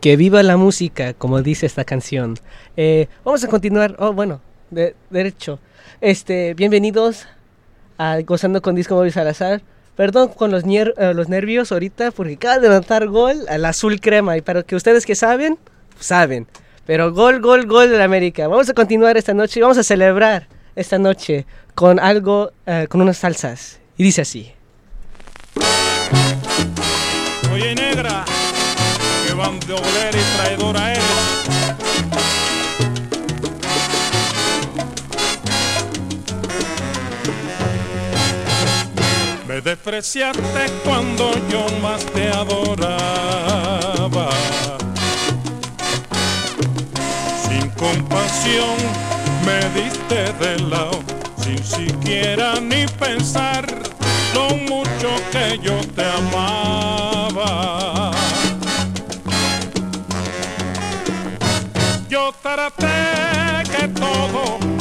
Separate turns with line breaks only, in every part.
Que viva la música,
como dice esta canción. Eh, vamos a continuar. Oh, bueno, de, derecho. Este, bienvenidos a Gozando con Disco Móvil Salazar. Perdón con los, nier- eh, los nervios ahorita porque acaba de anotar gol al azul crema. Y para que ustedes que saben, saben. Pero gol, gol, gol de la América. Vamos a continuar esta noche y vamos a celebrar esta noche con algo, eh, con unas salsas. Y dice así.
Oye, negra, bandolera y traidora eres. Me despreciaste cuando yo más te adoraba. Sin compasión me diste de lado, sin siquiera ni pensar lo mucho que yo te amaba. Yo traté que todo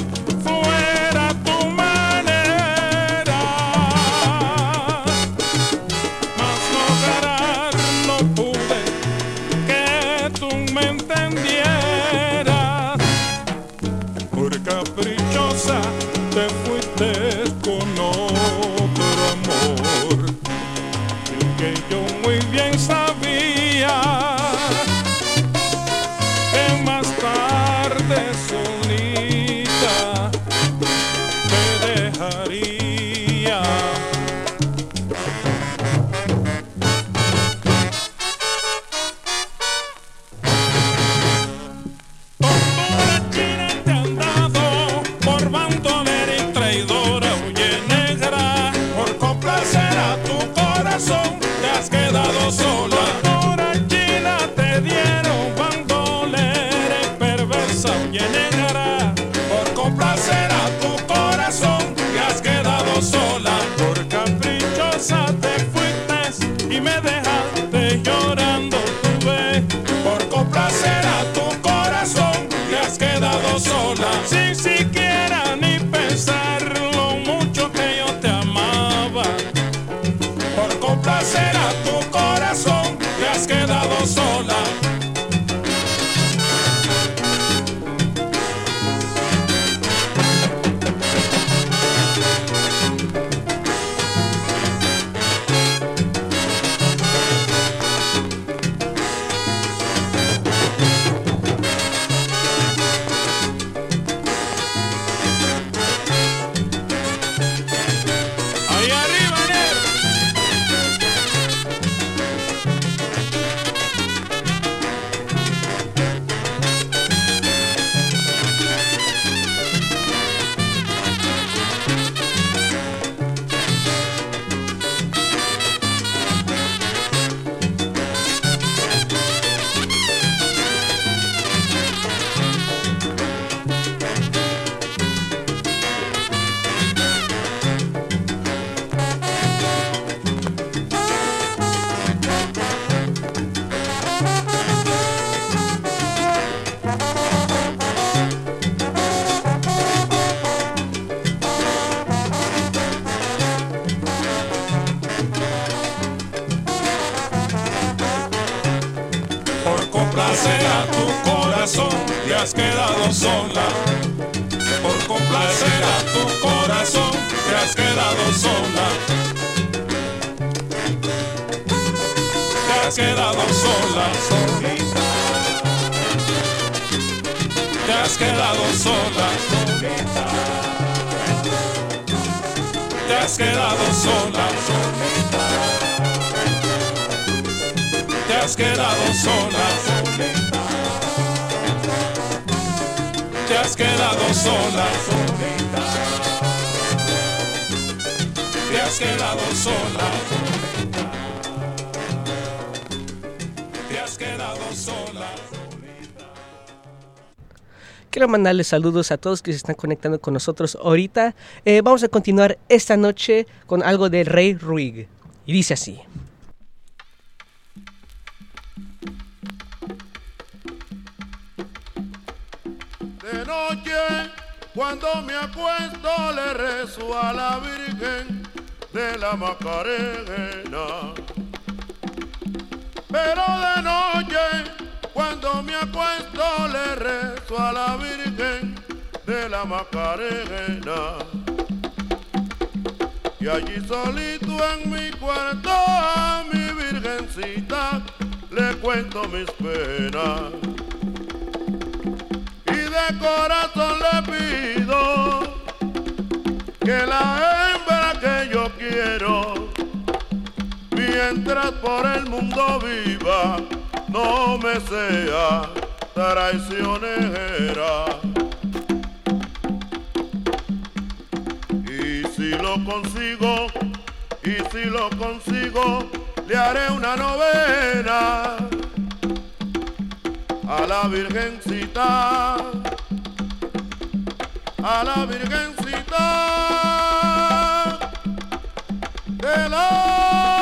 quedado sola, solita. Te has quedado sola.
Quiero mandarles saludos a todos que se están conectando con nosotros ahorita. Eh, vamos a continuar esta noche con algo de Rey Ruig. Y dice así.
De noche, cuando me acuesto, le rezo a la Virgen de la Macarena. Pero de noche, cuando me acuesto, le rezo a la Virgen de la Macarena. Y allí solito en mi cuarto a mi virgencita le cuento mis penas y de corazón le pido que la hembra que yo quiero, mientras por el mundo viva, no me sea traicionera. Y si lo consigo, y si lo consigo, le haré una novena a la Virgencita, a la Virgencita de la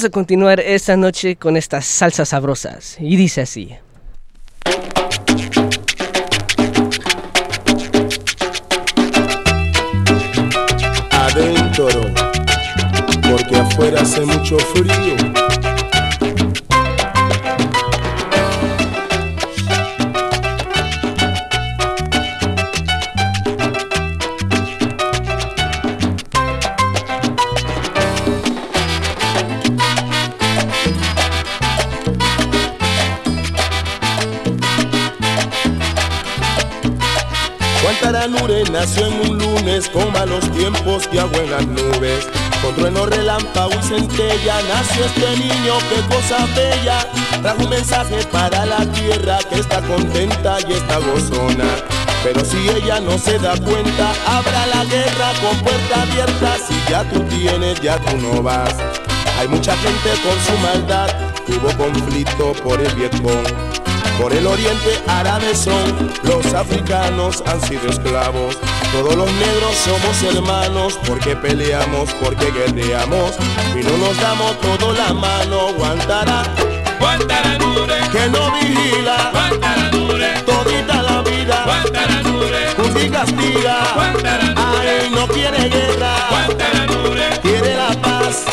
Vamos a continuar esta noche con estas salsas sabrosas. Y dice así.
Adentro, porque afuera hace mucho frío. Guantaranure nació en un lunes con malos tiempos y agua en las nubes. Con trueno, relámpago y centella nació este niño, qué cosa bella. Trajo un mensaje para la tierra que está contenta y está gozona. Pero si ella no se da cuenta, habrá la guerra con puerta abierta. Si ya tú tienes, ya tú no vas. Hay mucha gente con su maldad, hubo conflicto por el Vietcong. Por el oriente árabes son, los africanos han sido esclavos. Todos los negros somos hermanos porque peleamos, porque guerreamos y no nos damos todo la mano. Guantará,
Guantanamure,
que no vigila
Guantanamure,
todita la vida. Juzga y castiga, ay, no quiere guerra, quiere la paz.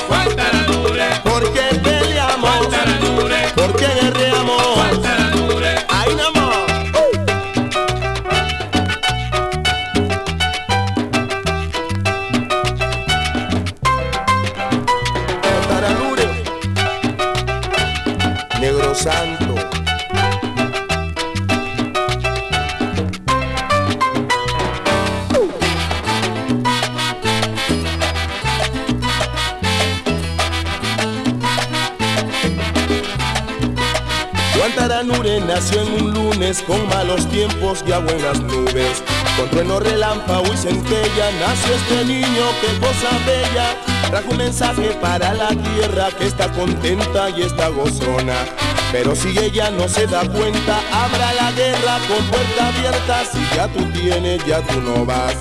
En un lunes con malos tiempos y agua en las nubes. Con trueno, relámpago y centella nació este niño, qué cosa bella. Trajo un mensaje para la tierra que está contenta y está gozona. Pero si ella no se da cuenta, habrá la guerra con puerta abierta. Si ya tú tienes, ya tú no vas.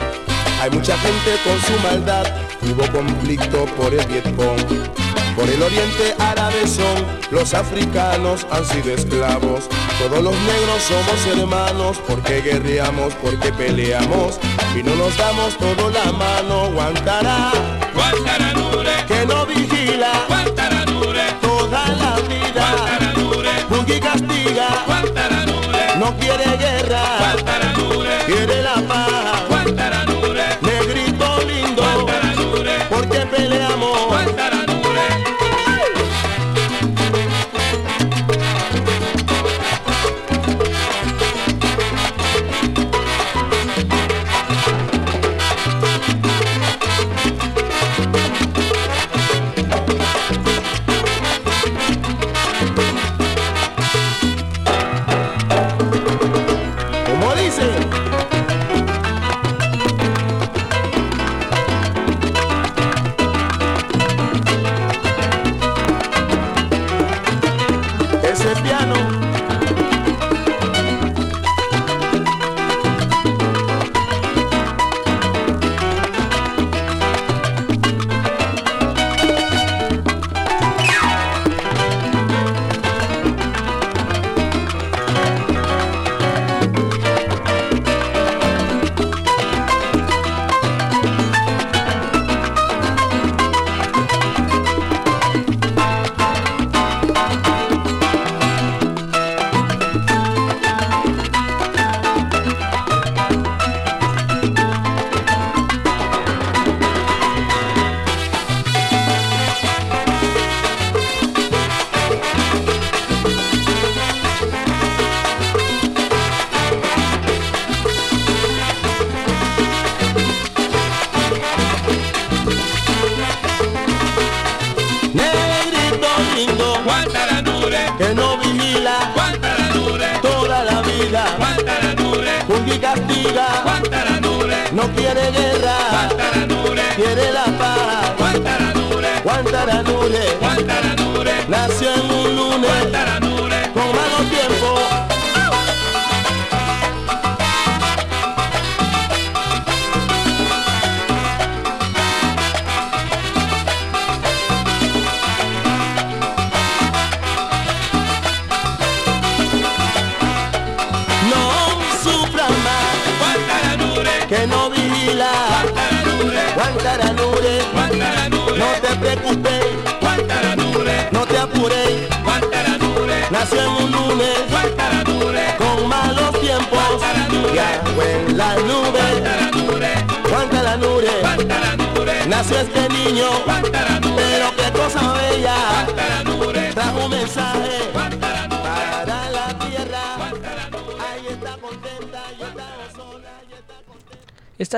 Hay mucha gente con su maldad, hubo conflicto por el Vietcong. Por el oriente árabes son, los africanos han sido esclavos. Todos los negros somos hermanos porque guerreamos, porque peleamos y no nos damos todo la mano. Guantará,
Guantanamure,
que no vigila
Guantanamure,
toda la vida. Y castiga,
Guantanamure,
no quiere guerra,
Guantanamure,
quiere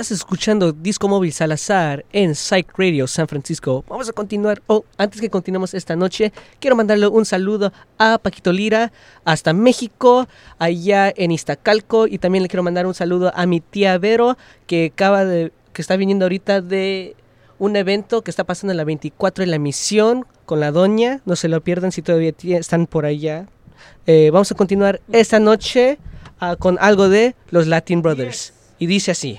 Estás escuchando Disco Móvil Salazar en Psych Radio San Francisco. Vamos a continuar. Oh, antes que continuemos esta noche, quiero mandarle un saludo a Paquito Lira hasta México, allá en Iztacalco. Y también le quiero mandar un saludo a mi tía Vero, que acaba de. que está viniendo ahorita de un evento que está pasando en la 24 en la misión con la doña. No se lo pierdan si todavía están por allá. Eh, vamos a continuar esta noche ah, con algo de los Latin Brothers. Y dice así.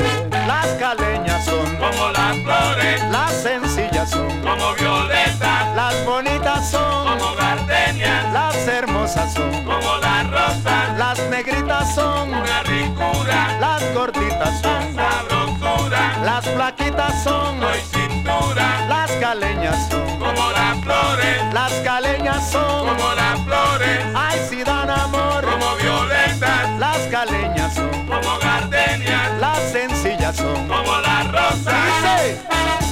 Son
como las flores,
las sencillas son,
como violetas,
las bonitas son,
como gardenias,
las hermosas son,
como las rosas,
las negritas son,
una ricura,
las gorditas son,
sabrosura,
las flaquitas son,
soy cintura,
las caleñas son,
como las flores,
las caleñas son,
como las flores,
ay si dan amor,
como violetas,
las caleñas son,
como gardenias,
las
como las rosas.
Dice.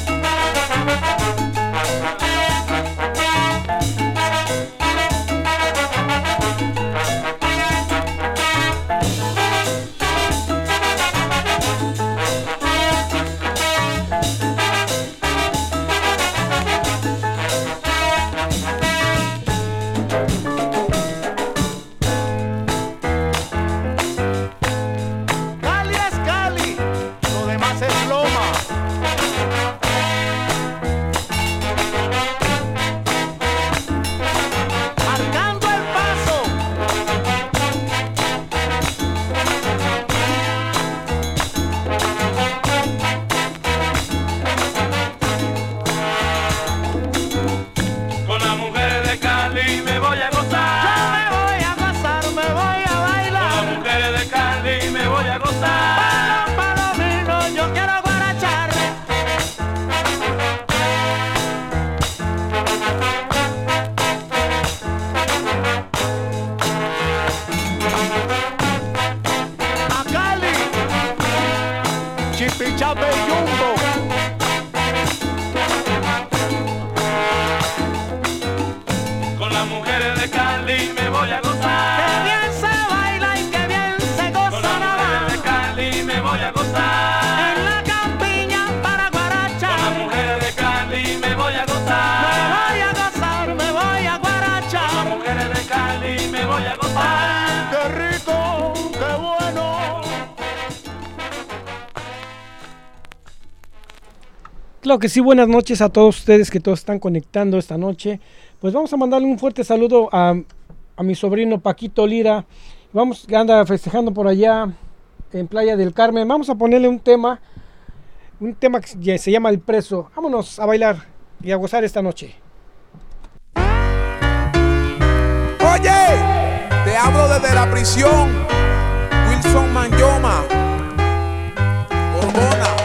Claro que sí, buenas noches a todos ustedes que todos están conectando esta noche. Pues vamos a mandarle un fuerte saludo a, a mi sobrino Paquito Lira. Vamos, que anda festejando por allá en Playa del Carmen. Vamos a ponerle un tema, un tema que se llama El Preso. Vámonos a bailar y a gozar esta noche.
Oye, te hablo desde la prisión. Wilson Manyoma, Borbona.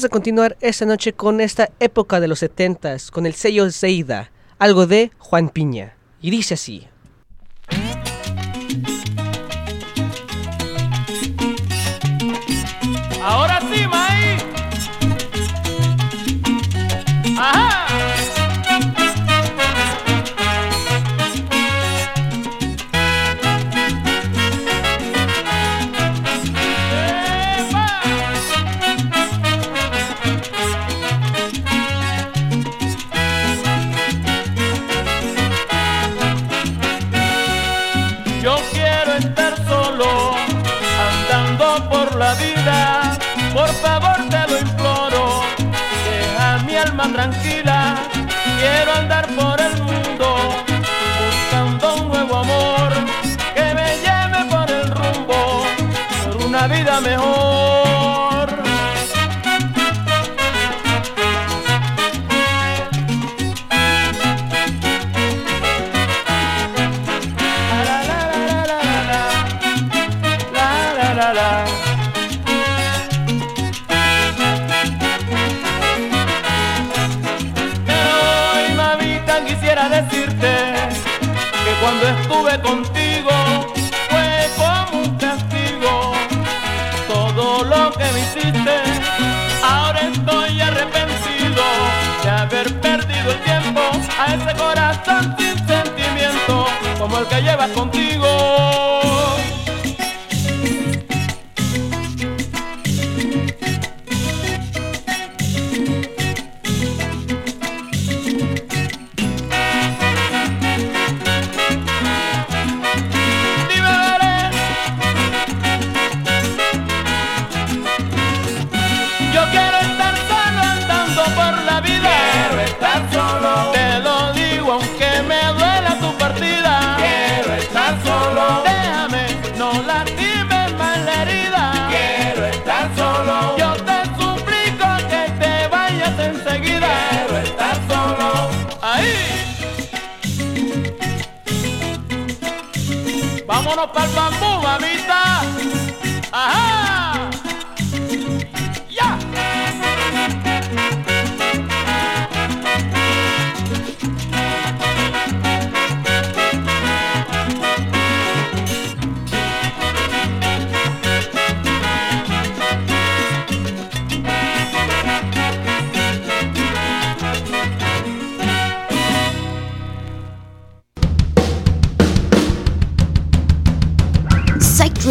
Vamos a continuar esta noche con esta época de los 70 con el sello Zeida, algo de Juan Piña. Y dice así.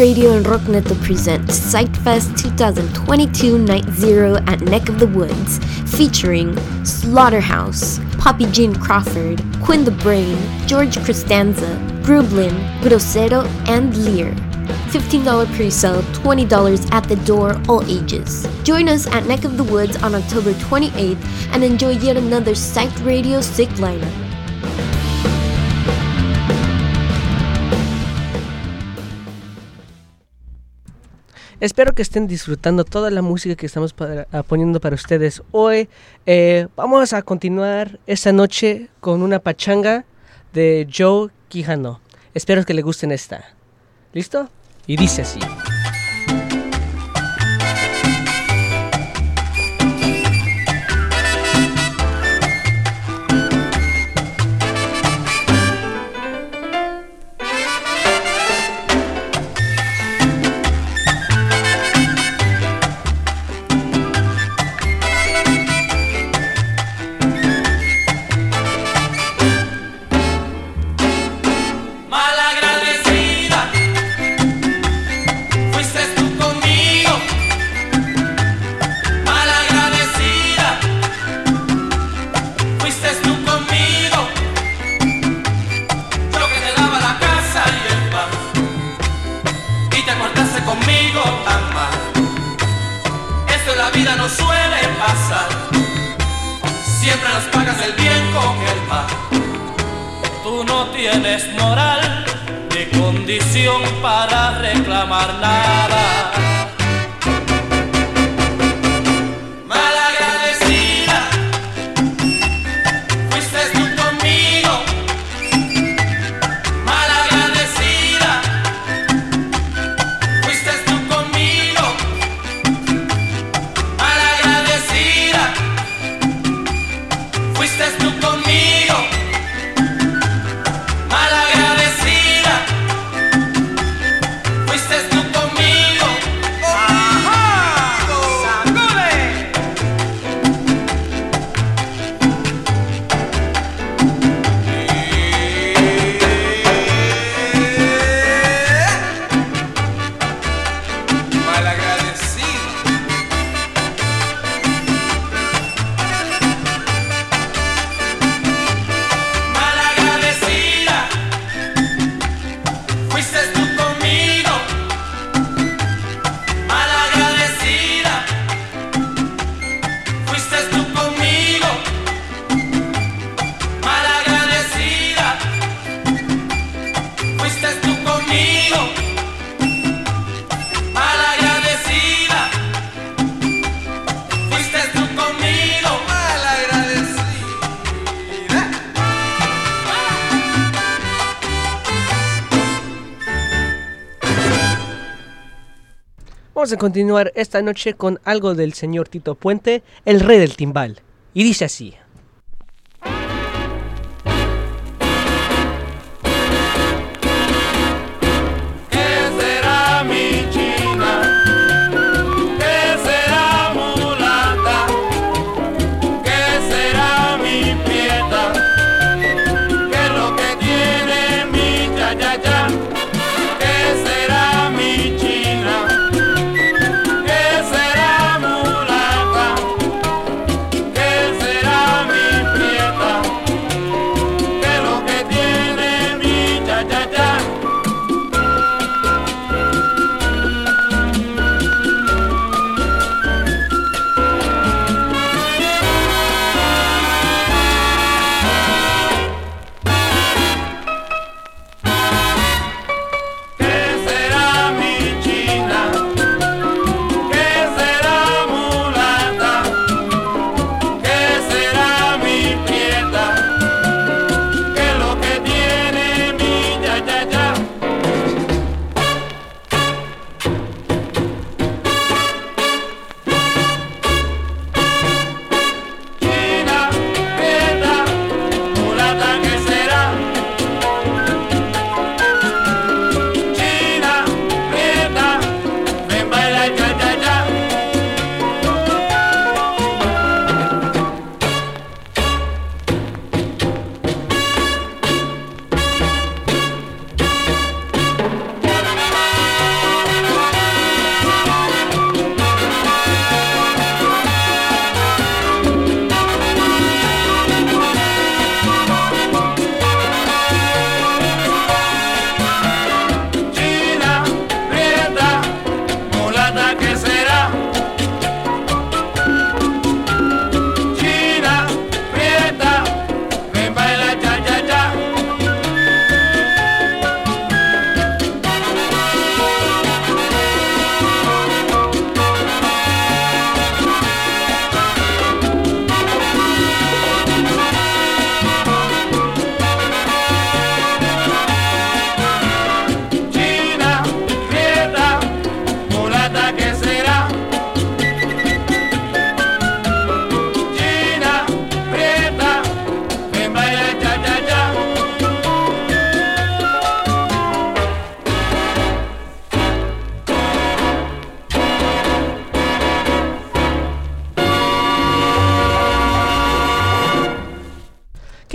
Radio and Rockneto present Psyched Fest 2022 Night Zero at Neck of the Woods, featuring Slaughterhouse, Poppy Jean Crawford, Quinn the Brain, George Costanza, Grublin, Grosero, and Lear. $15 pre-sale, $20 at the door, all ages. Join us at Neck of the Woods on October 28th and enjoy yet another Psyched Radio sick lineup.
Espero que estén disfrutando toda la música que estamos ah, poniendo para ustedes hoy. Eh, vamos a continuar esta noche con una pachanga de Joe Quijano. Espero que le gusten esta. ¿Listo? Y dice así.
Tú no tienes moral ni condición para reclamar nada.
Vamos a continuar esta noche con algo del señor Tito Puente, el rey del timbal. Y dice así.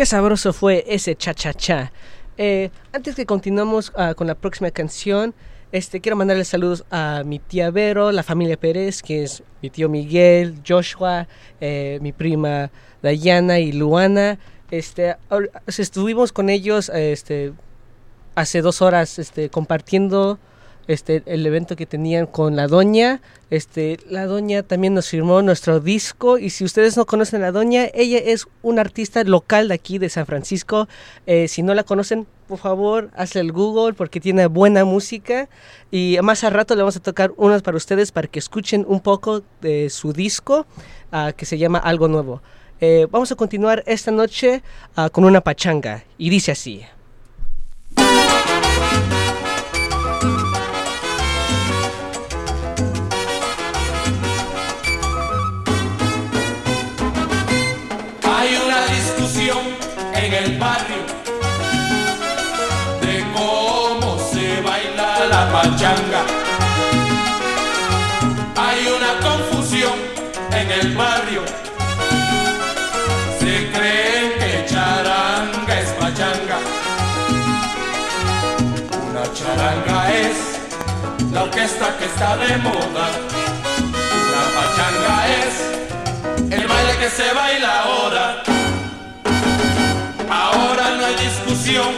Sabroso fue ese cha-cha-cha. Eh, antes que continuemos ah, con la próxima canción, este, quiero mandarle saludos a mi tía Vero, la familia Pérez, que es mi tío Miguel, Joshua, eh, mi prima Dayana y Luana. Este, estuvimos con ellos este, hace dos horas este, compartiendo este, el evento que tenían con la doña. Este, la doña también nos firmó nuestro disco y si ustedes no conocen a la doña, ella es una artista local de aquí de San Francisco. Eh, si no la conocen, por favor, hazle el Google porque tiene buena música y más al rato le vamos a tocar unas para ustedes para que escuchen un poco de su disco ah, que se llama Algo Nuevo. Eh, vamos a continuar esta noche ah, con una pachanga y dice así.
del barrio, de cómo se baila la pachanga. Hay una confusión en el barrio, se cree que charanga es pachanga. Una charanga es la orquesta que está de moda, la pachanga es el baile que se baila ahora. Ahora no hay discusión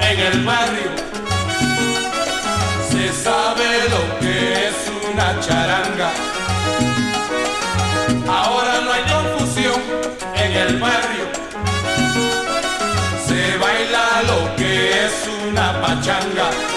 en el barrio. Se sabe lo que es una charanga. Ahora no hay confusión en el barrio. Se baila lo que es una pachanga.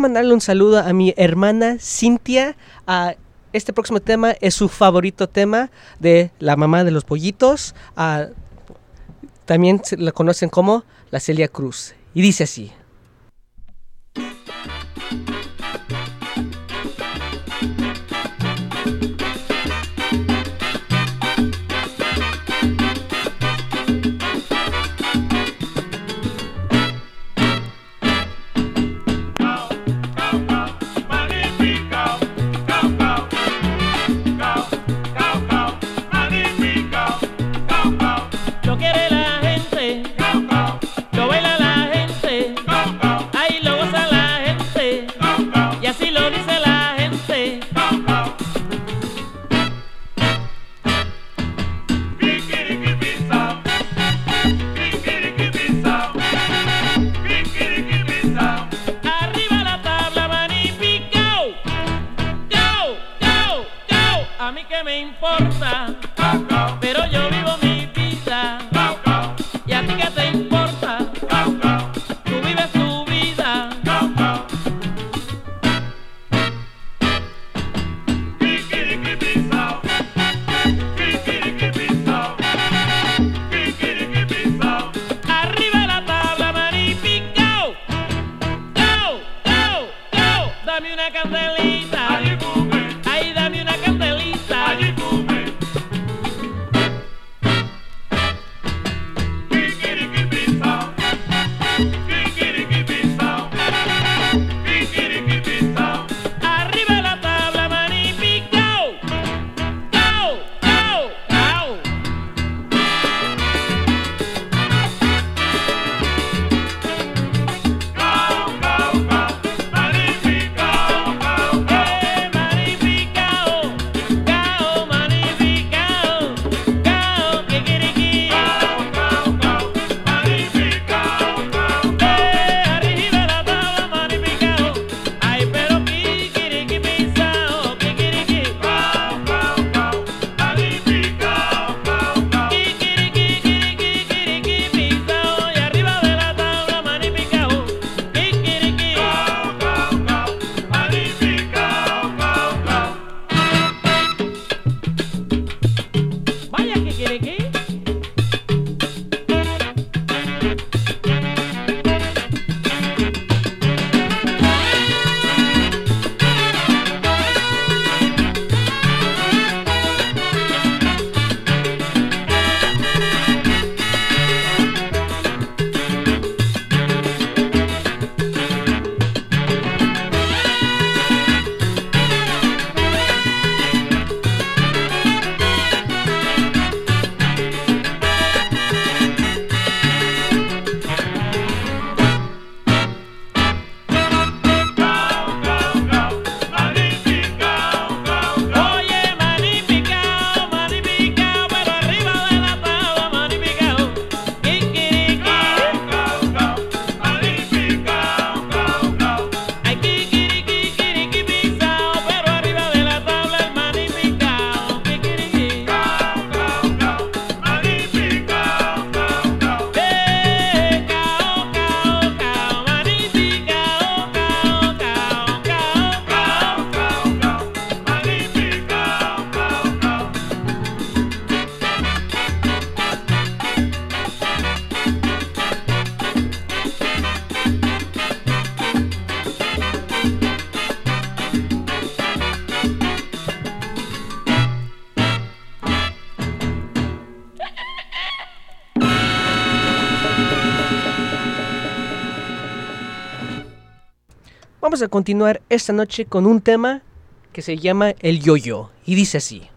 mandarle un saludo a mi hermana Cintia. A este próximo tema es su favorito tema de la mamá de los pollitos. A, también la conocen como la Celia Cruz. Y dice así.
Vamos a continuar esta noche con un tema que se llama El Yo-Yo y dice así.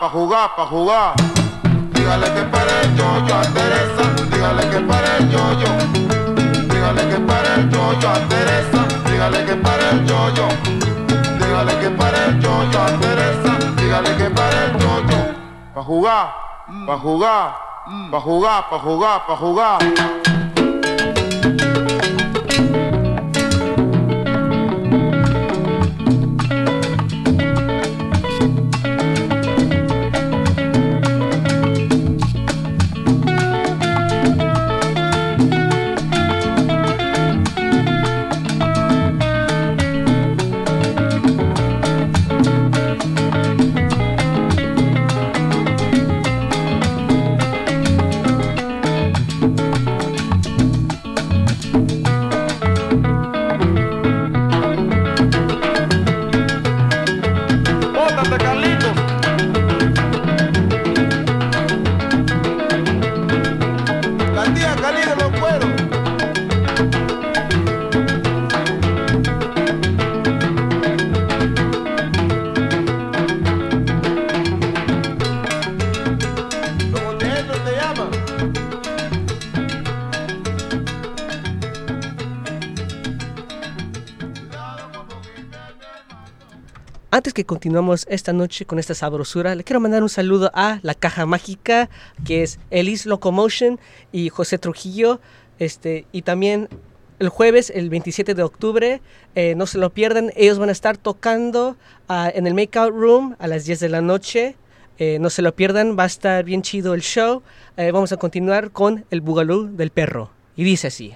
Pa' jugar, pa' jugar. Dígale que pare el yoyo a Teresa. Dígale que pare el yoyo. Dígale que pare el yoyo a Teresa. Dígale que pare el yoyo. Dígale que pare el yoyo a Teresa. Dígale que pare el yoyo. Pa' jugar, pa' jugar, pa' jugar, pa' jugar, pa' jugar.
Continuamos esta noche con esta sabrosura, le quiero mandar un saludo a la caja mágica, que es Elise Locomotion y José Trujillo. Este, y también el jueves, el 27 de octubre, eh, no se lo pierdan, ellos van a estar tocando ah, en el Makeout Room a las 10 de la noche. Eh, no se lo pierdan, va a estar bien chido el show. Eh, vamos a continuar con el Bugalú del perro. Y dice así.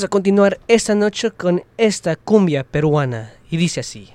Vamos
a continuar esta noche con esta cumbia peruana y dice así.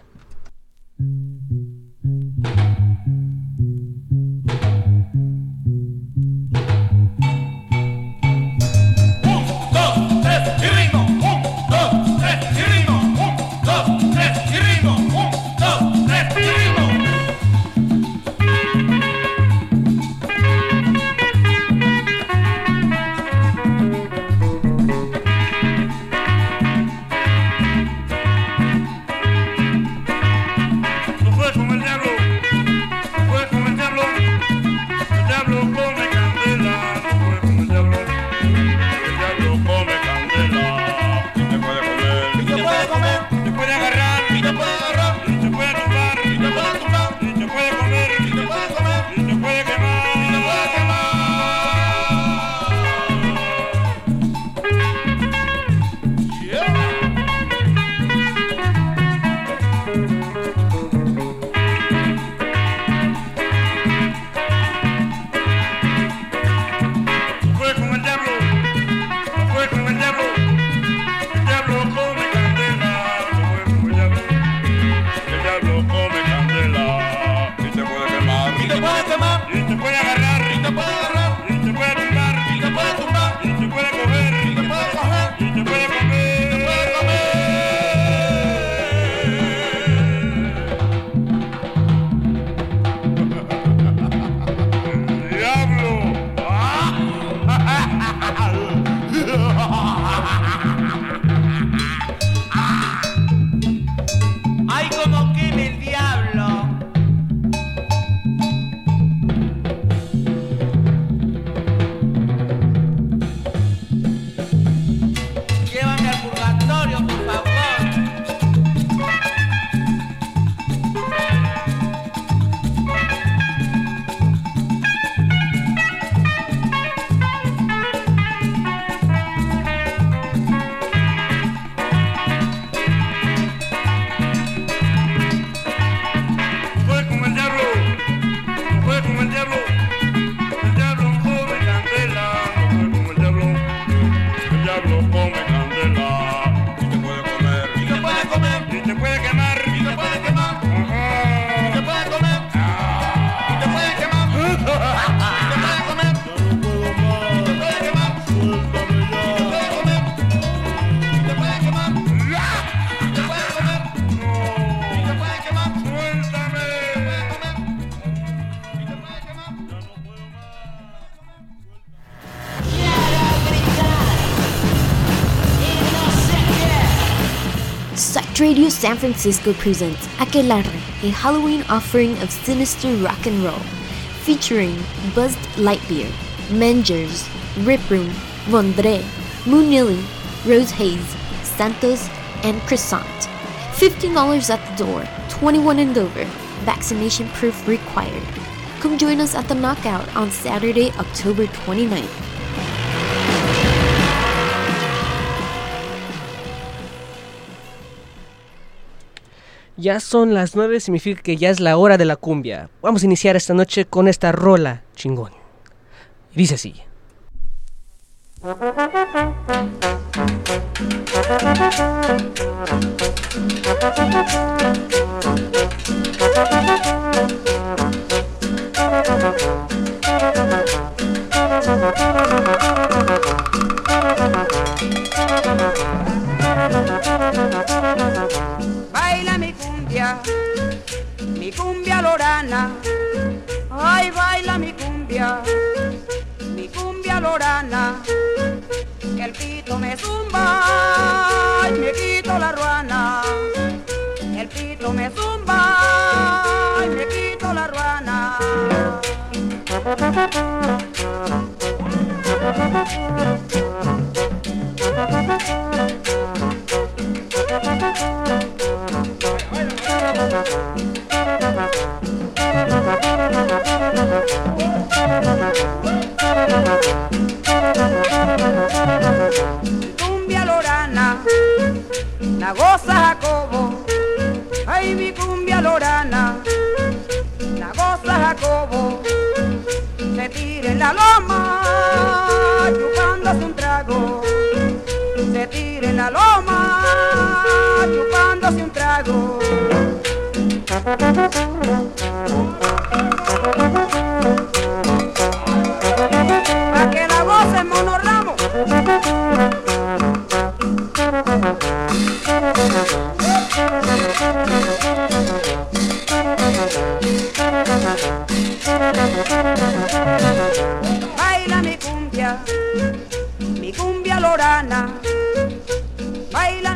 San Francisco presents Aquelarre, a Halloween offering of sinister rock and roll, featuring Buzzed Lightyear, Mengers, Rip Room, Vondre, Moonilly, Rose Haze, Santos, and Croissant. $15 at the door, 21 and over, vaccination proof required. Come join us at the Knockout on Saturday, October 29th.
Ya son las 9, significa que ya es la hora de la cumbia. Vamos a iniciar esta noche con esta rola chingón. Dice así.
Mi cumbia, lorana. Ay, baila mi cumbia, mi cumbia lorana. Que el pito me zumba y me quito la ruana. El pito me zumba y me quito la ruana. Cumbia lorana, la goza Jacobo, ay mi cumbia lorana, la goza Jacobo, se tira en la loma, chupándose un trago, se tira en la loma, chupándose un trago.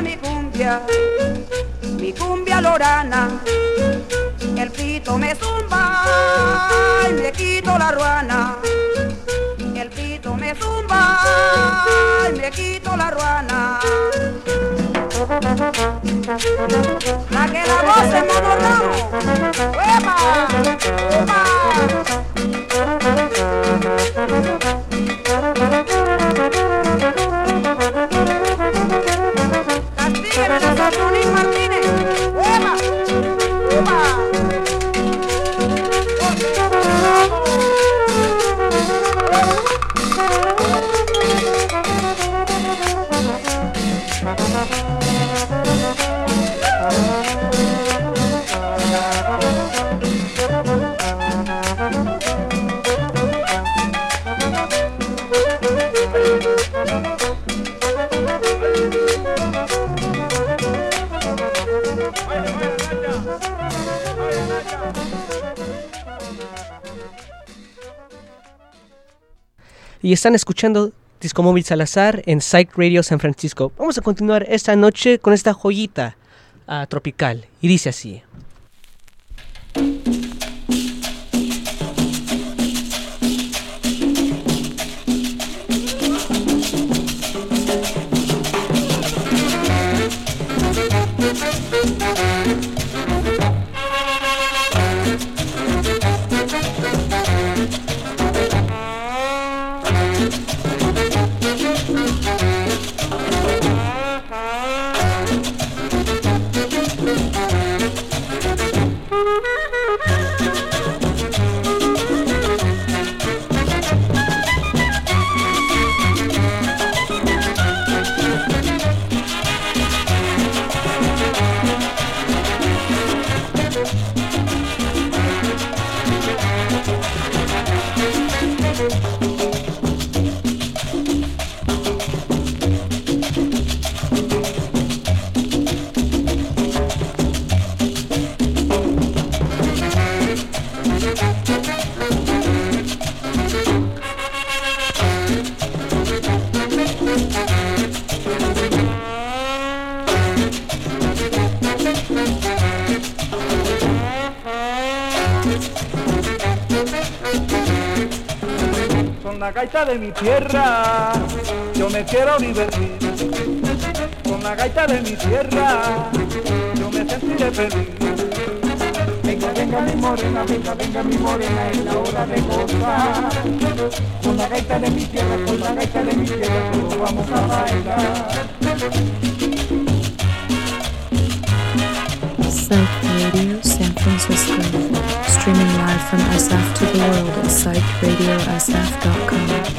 Mi cumbia, mi cumbia lorana. El pito me zumba y me quito la ruana. El pito me zumba y me quito la ruana. La que la voz es mono Ramos. ¡Uepa!
Y están escuchando Disco Móvil Salazar en Psych Radio San Francisco. Vamos a continuar esta noche con esta joyita ah, tropical y dice así.
De mi tierra, yo me quiero divertir. Con la gaita de mi tierra, yo me sentiré feliz. Venga, venga mi morena, venga, venga mi morena, es la hora de gozar. Con la gaita de mi tierra, con la gaita de mi tierra, todos vamos a bailar.
Psych San Francisco. Streaming live from SF to the world at psychedradiosf.com.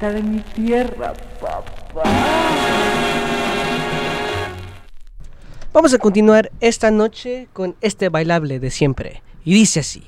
gaita de mi tierra, papá.
Vamos a continuar esta noche con este bailable de siempre. Y dice así.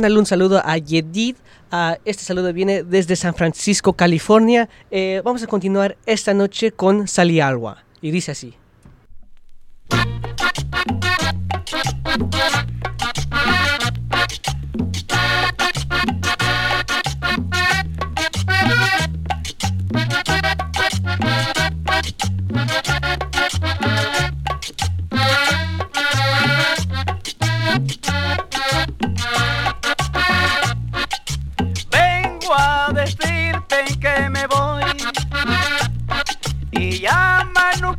Mandarle un saludo a Yedid. Ah, este saludo viene desde San Francisco, California. Eh, vamos a continuar esta noche con Salialwa. Y dice así.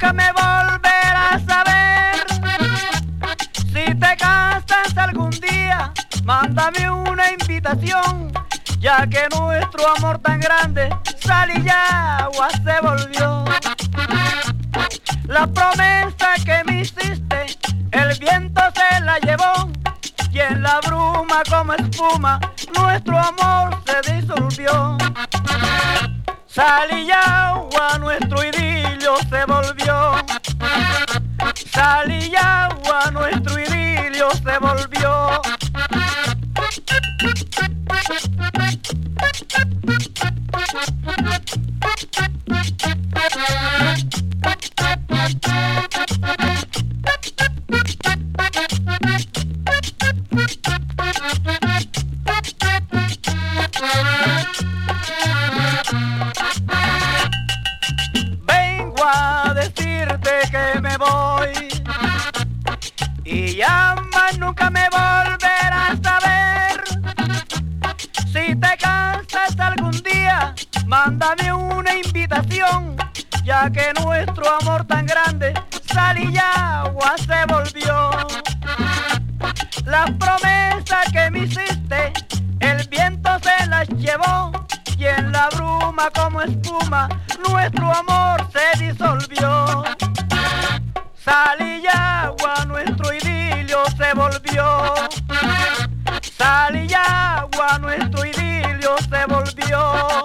Me volverás a ver. Si te casas algún día, mándame una invitación, ya que nuestro amor tan grande sal y agua se volvió. La promesa que me hiciste, el viento se la llevó y en la bruma como espuma nuestro amor se disolvió. Sal y agua, nuestro idilio se volvió. Sal y agua, nuestro idilio se volvió. Ya que nuestro amor tan grande sal y agua se volvió. Las promesas que me hiciste, el viento se las llevó y en la bruma como espuma nuestro amor se disolvió. Sal y agua, nuestro idilio se volvió. Sal y agua, nuestro idilio se volvió.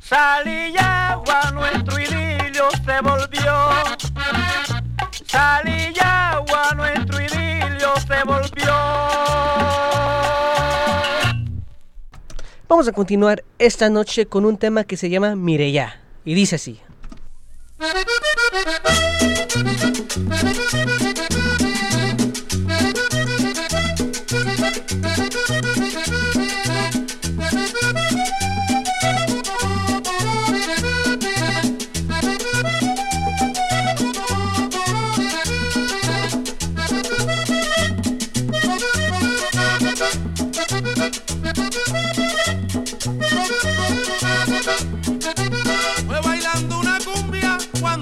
Sal y agua, nuestro idilio se volvió.
Vamos a continuar esta noche con un tema que se llama Mireya. Y dice así.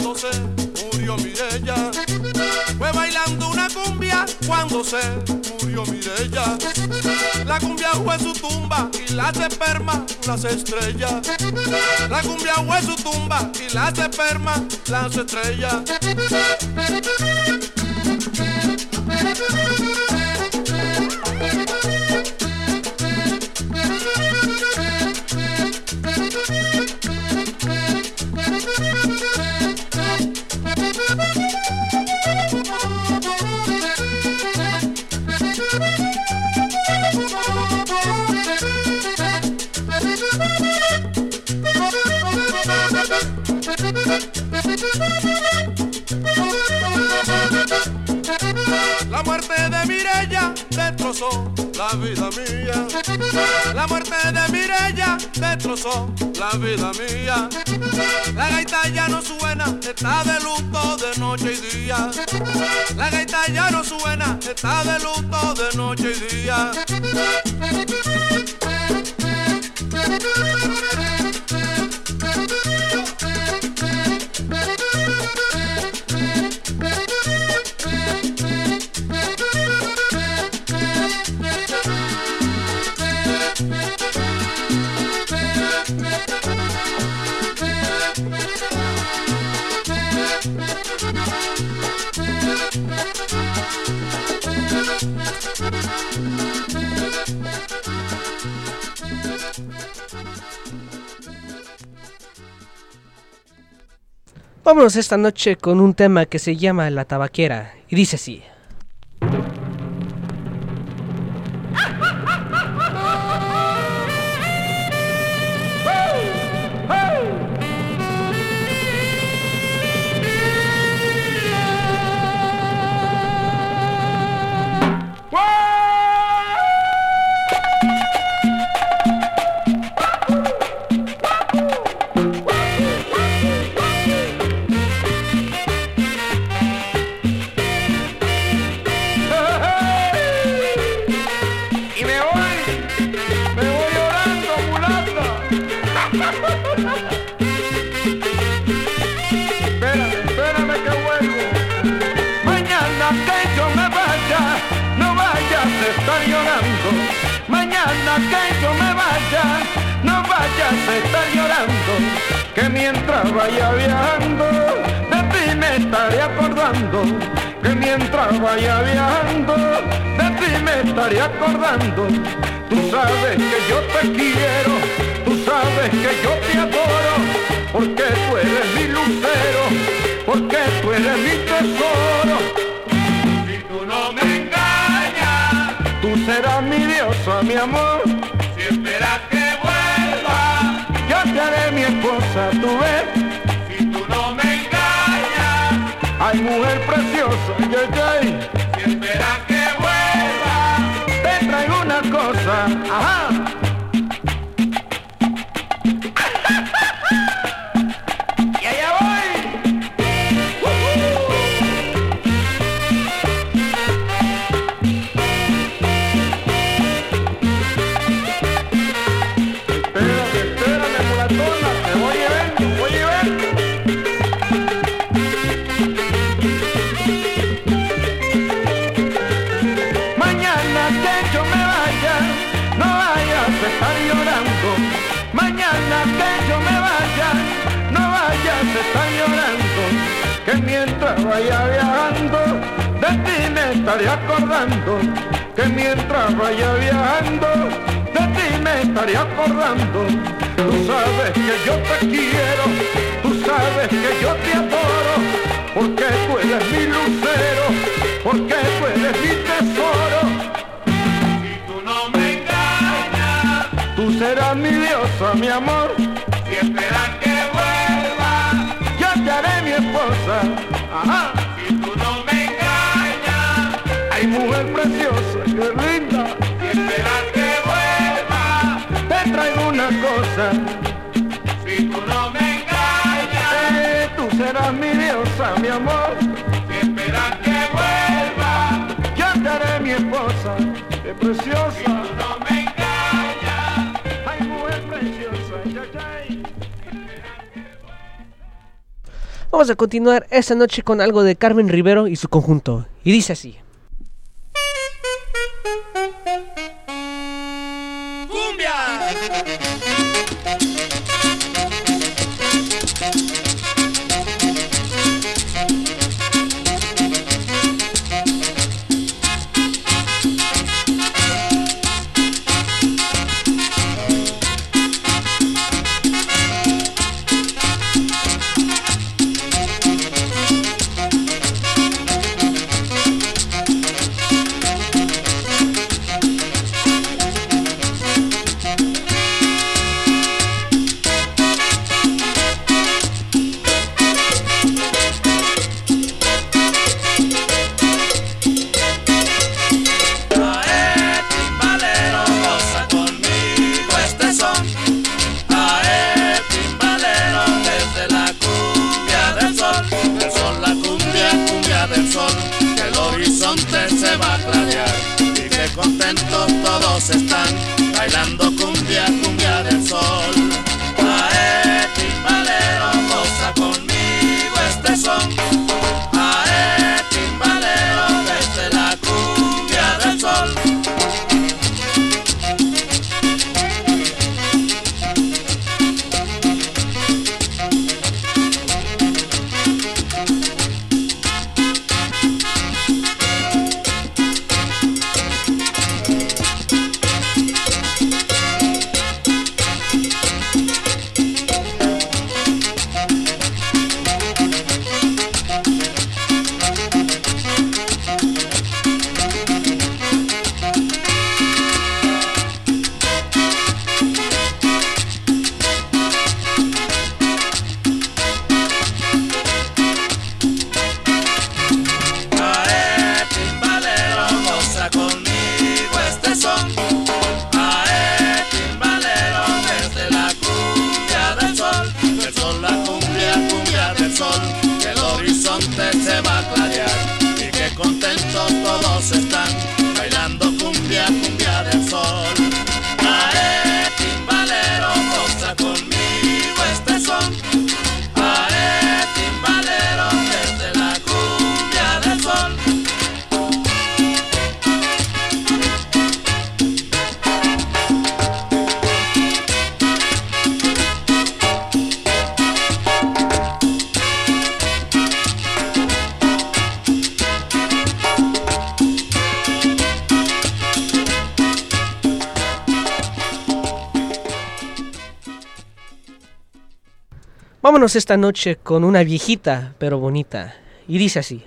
Cuando se murió Mirella. Fue bailando una cumbia cuando se murió Mirella. La cumbia fue su tumba y las espermas las estrellas. La cumbia fue su tumba y las espermas las estrellas. Vida mía. La gaita ya no suena, está de luto de noche y día. La gaita ya no suena, está de luto de noche y día.
Esta noche con un tema que se llama La Tabaquera y dice así.
Vaya viajando, de ti me estaré acordando. Que mientras vaya viajando, de ti me estaré acordando. Tú sabes que yo te quiero, tú sabes que yo te adoro, porque tú eres mi lucero, porque tú eres mi tesoro. Si tú no me engañas, tú serás mi diosa, mi amor. Mujer preciosa, qué linda. Si esperas que vuelva, te traigo una cosa. Si tú no me engañas, eh, tú serás mi diosa, mi amor. Si esperas que vuelva, yo te haré mi esposa, qué preciosa. Si tú no me engañas, ay mujer preciosa, ay, ay.
Vamos a continuar esta noche con algo de Carmen Rivero y su conjunto. Y dice así.
Vámonos esta noche con una viejita pero bonita. Y dice así.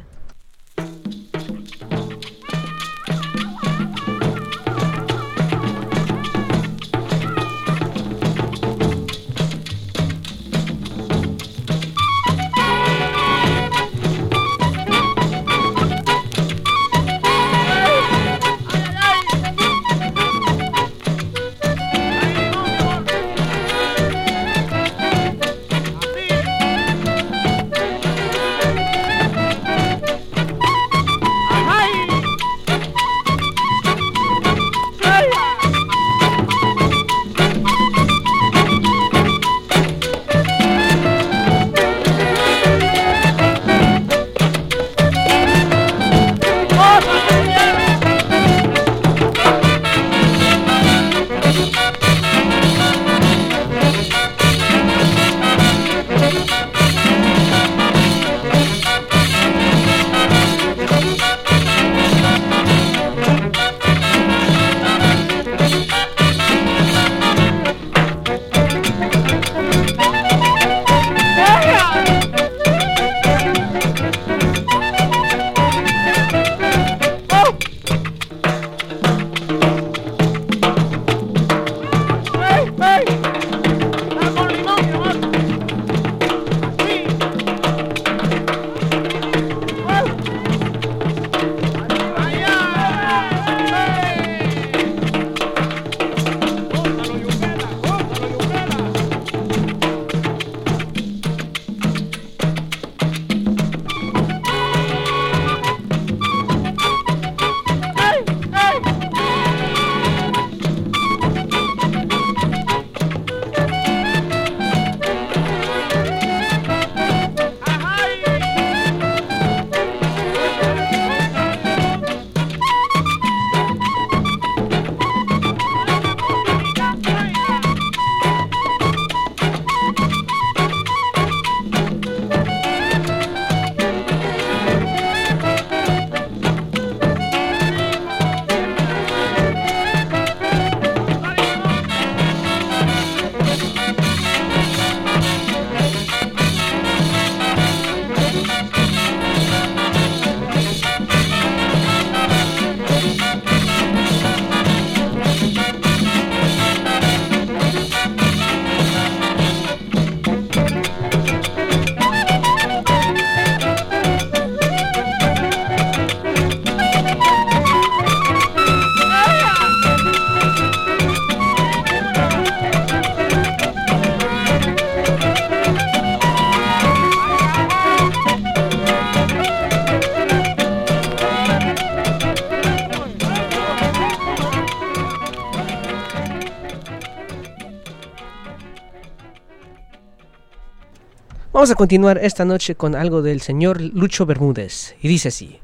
Vamos a continuar esta noche con algo del señor Lucho Bermúdez. Y dice así.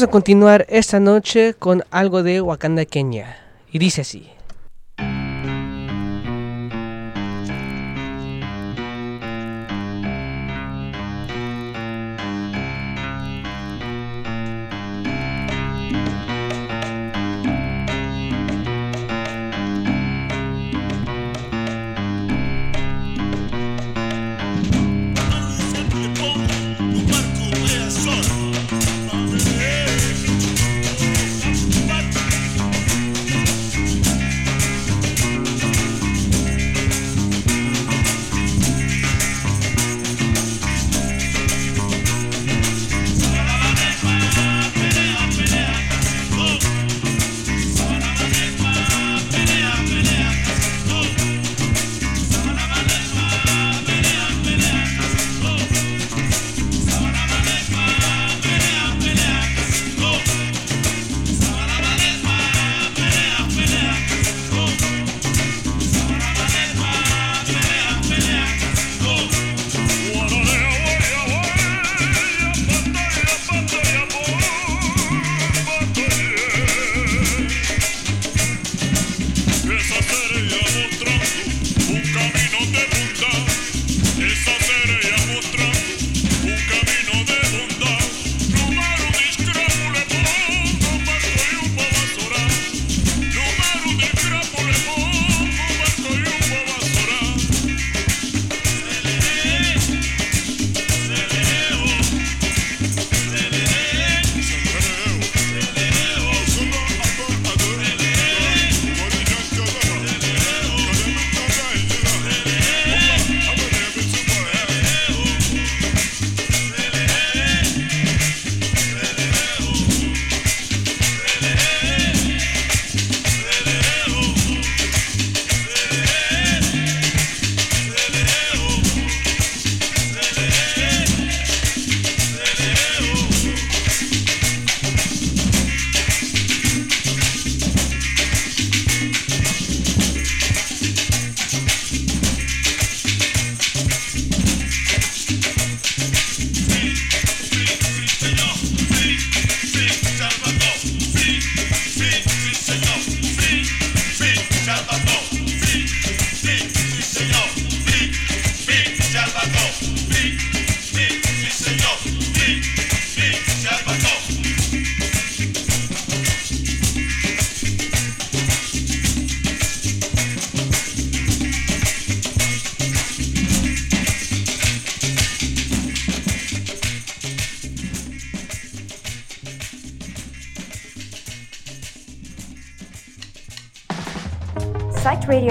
Vamos a continuar esta noche con algo de Wakanda, Kenia. Y dice así.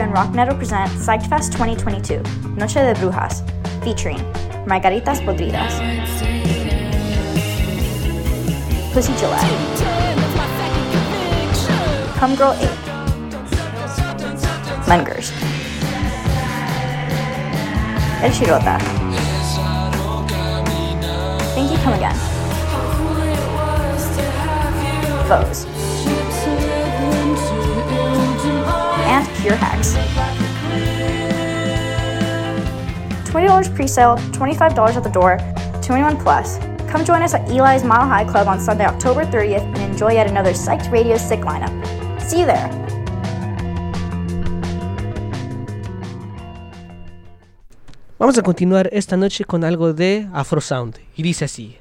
And Rock Metal present Psyched Fest 2022, Noche de Brujas, featuring Margaritas Podridas, Pussy Gillette, Come Girl 8, Mungers, El Shirota, Pure Hacks. $20 pre-sale, $25 at the door, 21 plus. Come join us at Eli's Mile High Club on Sunday, October 30th and enjoy yet another Psyched Radio Sick lineup. See you there.
Vamos a continuar esta noche con algo de Afro Sound. Y dice así.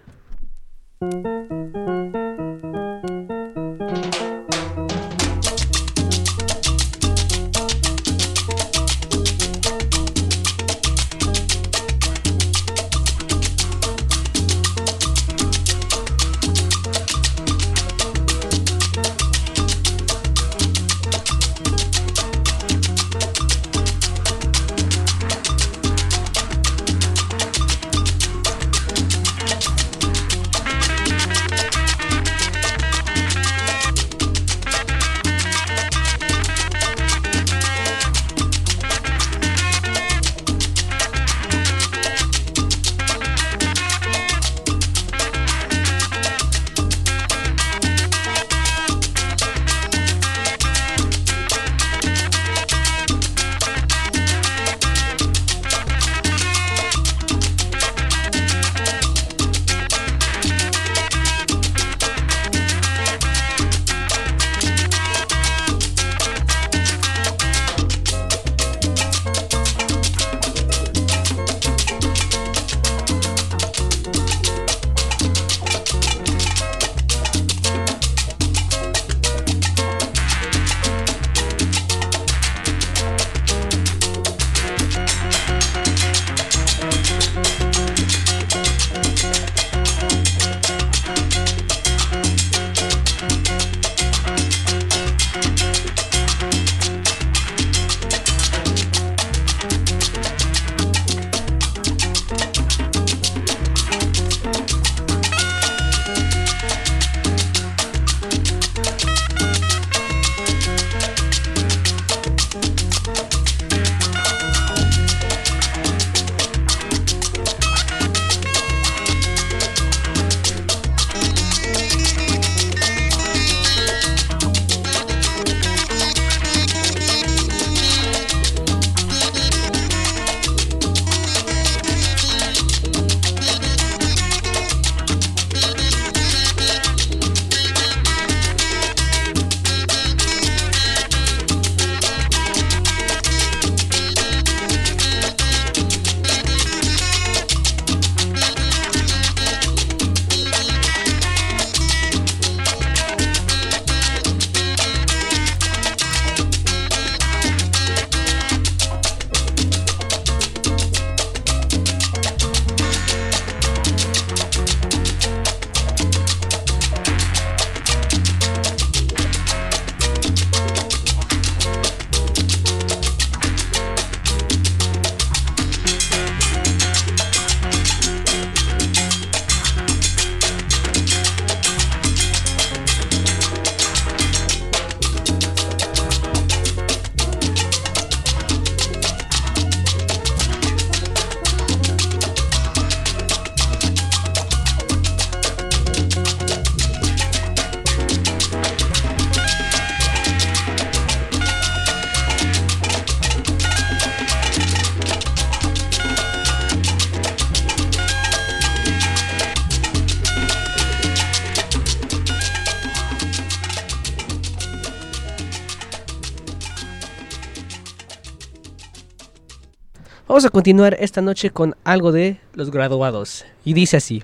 Vamos a continuar esta noche con algo de los graduados. Y dice así.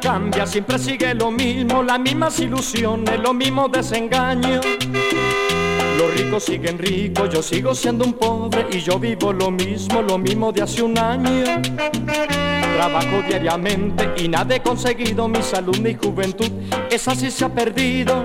Cambia, siempre sigue lo mismo, las mismas ilusiones, los mismos desengaños. Los ricos siguen ricos, yo sigo siendo un pobre y yo vivo lo mismo, lo mismo de hace un año. Trabajo diariamente y nada he conseguido, mi salud, mi juventud, esa sí se ha perdido.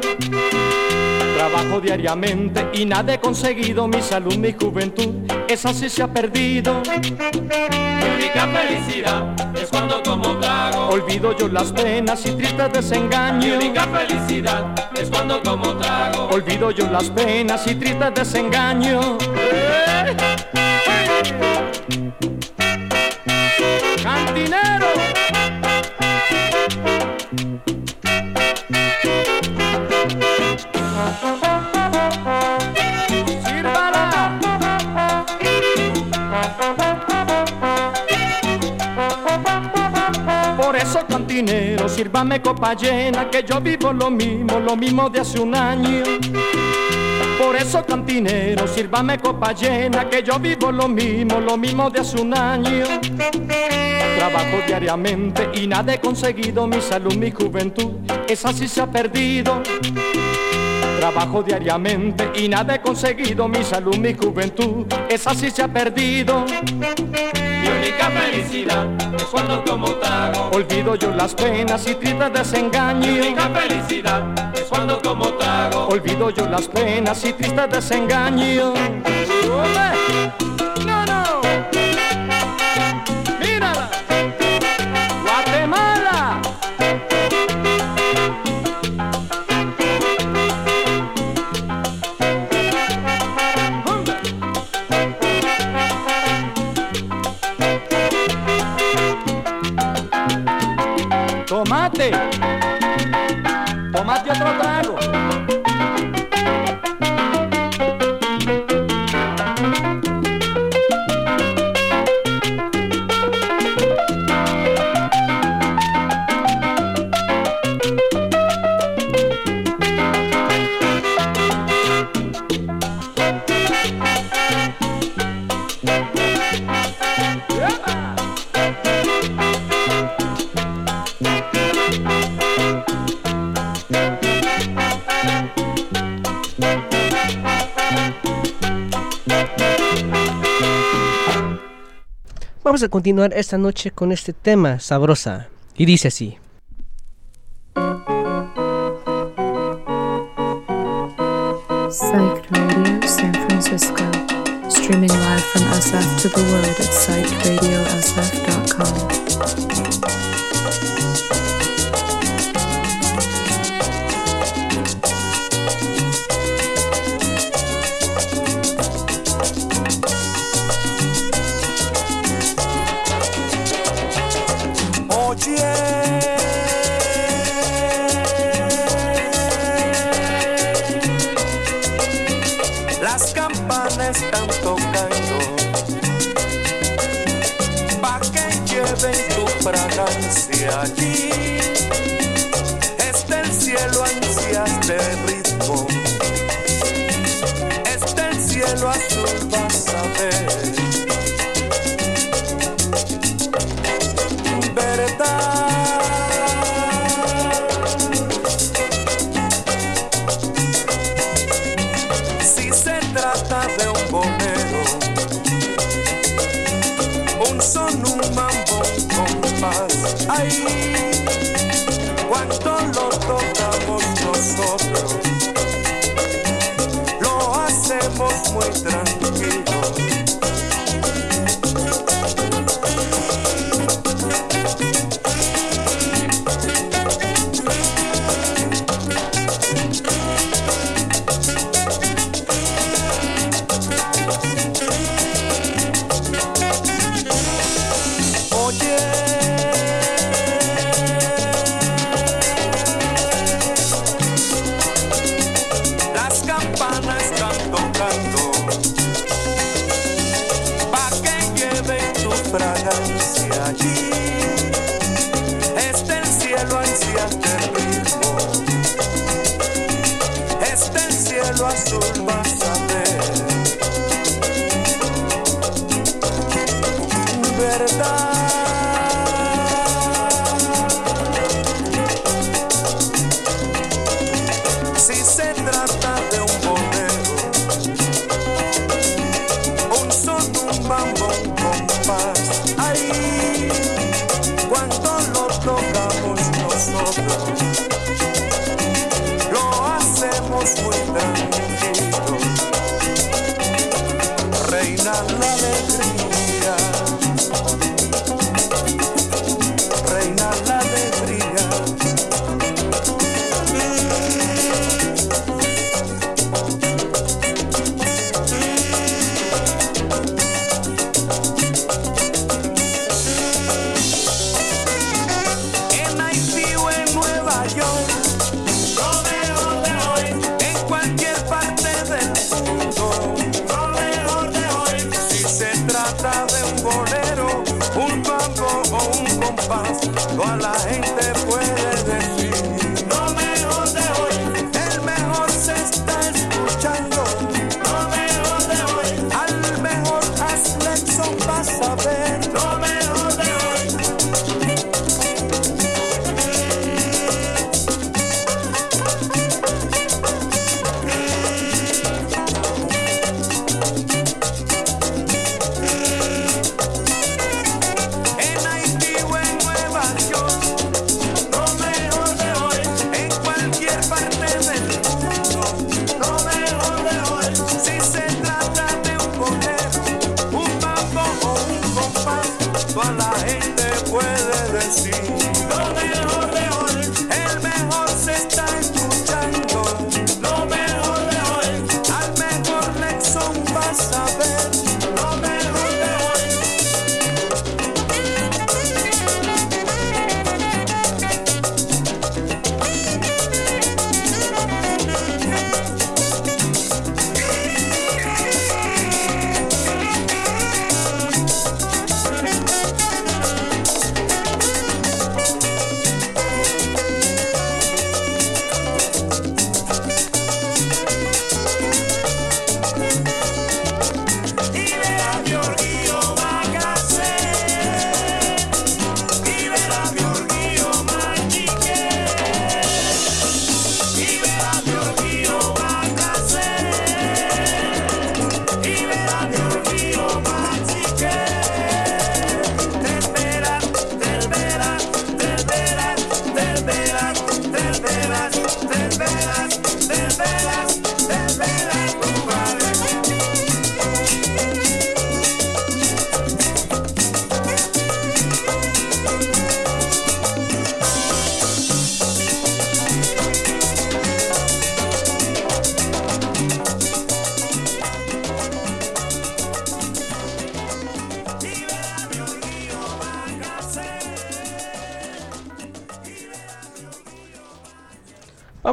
Trabajo diariamente y nada he conseguido, mi salud, mi juventud, esa sí se ha perdido.
Mi única felicidad cuando como trago.
Olvido yo las penas y tristes desengaños.
Mi única felicidad es cuando como trago.
Olvido yo las penas y tristes desengaños. Sírvame copa llena, que yo vivo lo mismo, lo mismo de hace un año. Por eso cantinero, sírvame copa llena, que yo vivo lo mismo, lo mismo de hace un año. Trabajo diariamente y nada he conseguido, mi salud, mi juventud, esa sí se ha perdido. Trabajo diariamente y nada he conseguido, mi salud, mi juventud, esa sí se ha perdido.
Mi única felicidad es cuando como trago.
Olvido yo las penas y tristes desengaños.
Mi única felicidad es cuando como trago.
Olvido yo las penas y tristes desengaños.
Vamos a continuar esta noche con este tema sabrosa. Y dice así.
Psych Radio San Francisco. Streaming live from SF to the world at psychradiosf.com.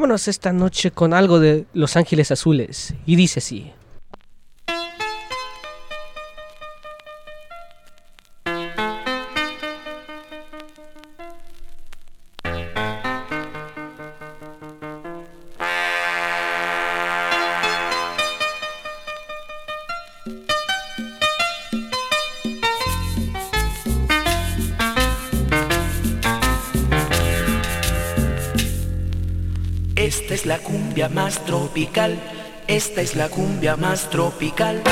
vámonos esta noche con algo de Los Ángeles Azules. Y dice así.
Esta es la cumbia más tropical.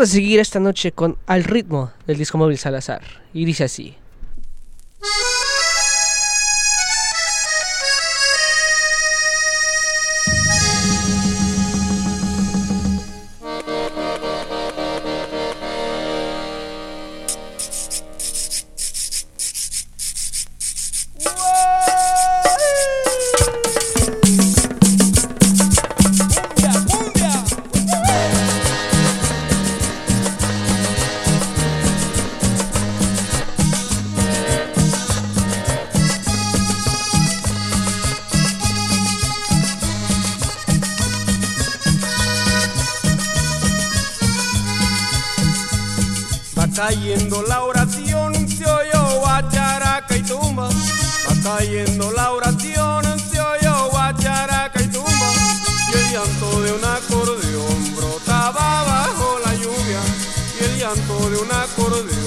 A seguir esta noche con Al ritmo del disco móvil Salazar. Y dice así.
cayendo la oración, se oyó guacharaca y tumba. Va cayendo la oración, se oyó guacharaca y tumba. Y el llanto de un acordeón brotaba bajo la lluvia. Y el llanto de un acordeón.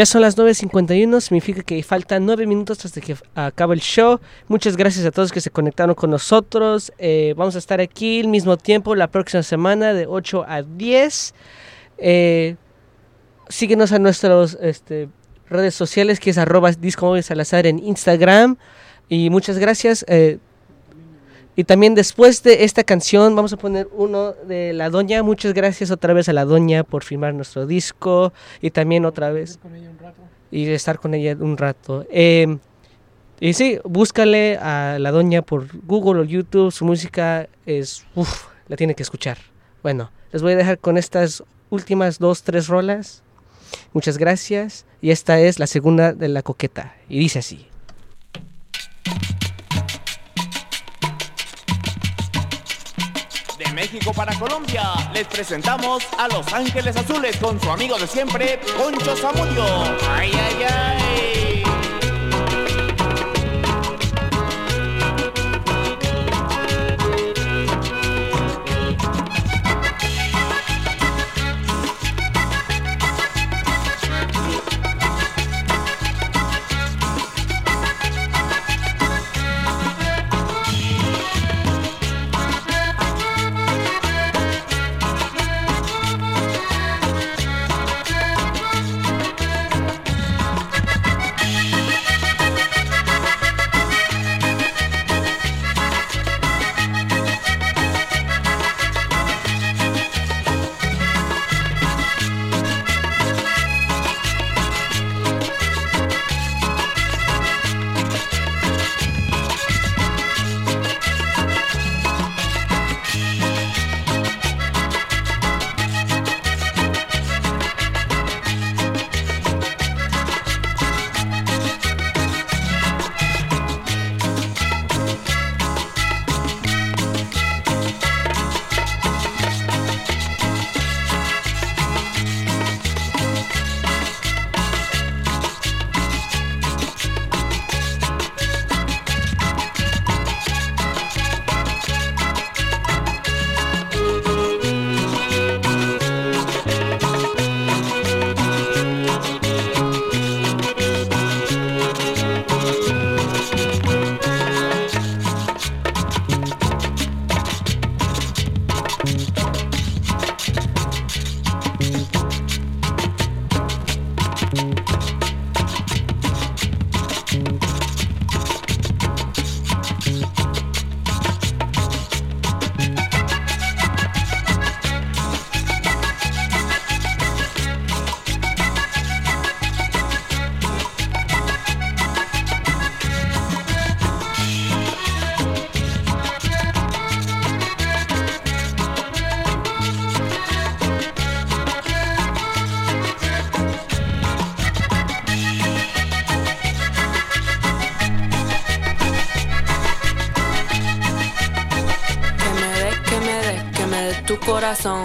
Ya
son las 9.51, significa que faltan 9 minutos hasta que acabe el show. Muchas gracias a todos que se conectaron con nosotros. Eh, vamos a estar aquí al mismo tiempo la próxima semana de 8 a 10. Eh, síguenos a nuestras este, redes sociales que es arroba disco Salazar en Instagram. Y muchas gracias. Eh, y también después de esta canción vamos a poner uno de La Doña. Muchas gracias otra vez a La Doña por firmar nuestro disco y también otra vez... Con ella un rato. Y estar con ella un rato. Eh, y sí, búscale a La Doña por Google o YouTube. Su música es... Uf, la tiene que escuchar. Bueno, les voy a dejar con estas últimas dos, tres rolas. Muchas gracias. Y esta es la segunda de La Coqueta. Y dice así.
México para Colombia, les presentamos a Los Ángeles Azules con su amigo de siempre, Poncho Zamudio. ¡Ay, ay, ay!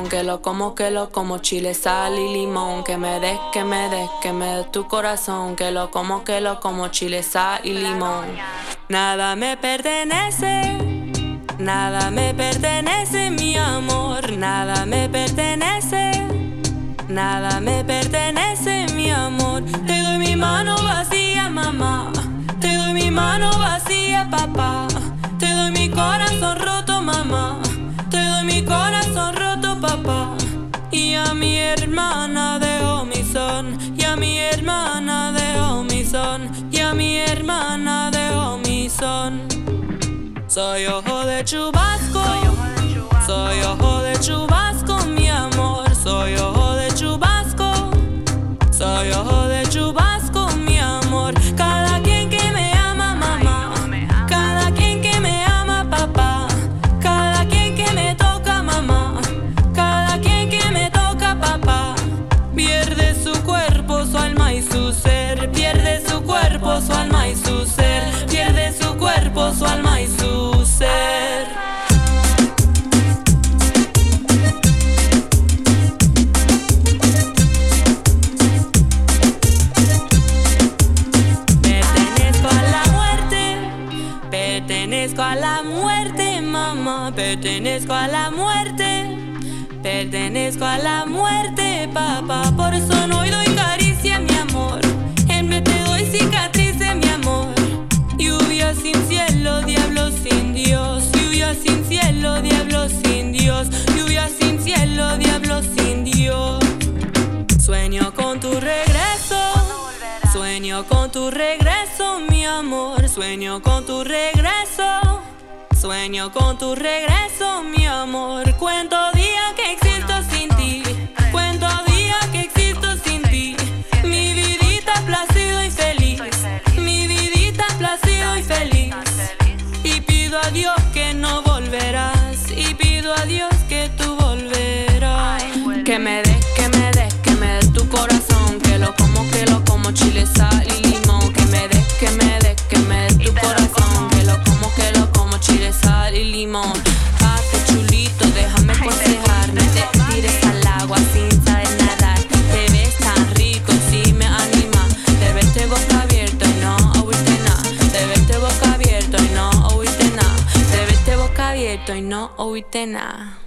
Que lo como, que lo como, chile, sal y limón. Que me des, que me des, que me des tu corazón, que lo como, que lo como, chile, sal y limón. Nada me pertenece, nada me pertenece, mi amor, nada me pertenece. Nada me pertenece, mi amor. Te doy mi mano vacía, mamá. Te doy mi mano vacía, Soy ojo de chubasco. Soy ojo de chubasco, mi amor. Soy ojo Pertenezco a la muerte, pertenezco a la muerte, papá. Por eso no doy caricia, mi amor. En vez te doy cicatrices, mi amor. Lluvia sin cielo, diablo sin Dios. Lluvia sin cielo, diablo sin Dios. Lluvia sin cielo, diablo sin Dios. Sueño con tu regreso. Sueño con tu regreso, mi amor. Sueño con tu regreso. Sueño con tu regreso, mi amor. Cuento días que existo sin ti. Cuento días que existo sin ti. Mi vidita placido y feliz. Mi vidita placido
y feliz. Y pido a Dios que no volverás. Y pido a Dios que tú volverás. Que me des, que me des, que me des tu corazón. Que lo como, que lo como, chile sal. y limón. Pato chulito, déjame aconsejarme. Te tires al agua sin saber nadar. Te ves tan rico, si me anima. Te verte boca abierta y no oíste nada. Te verte boca abierta y no oíste nada. Te verte boca abierta y no oíste nada.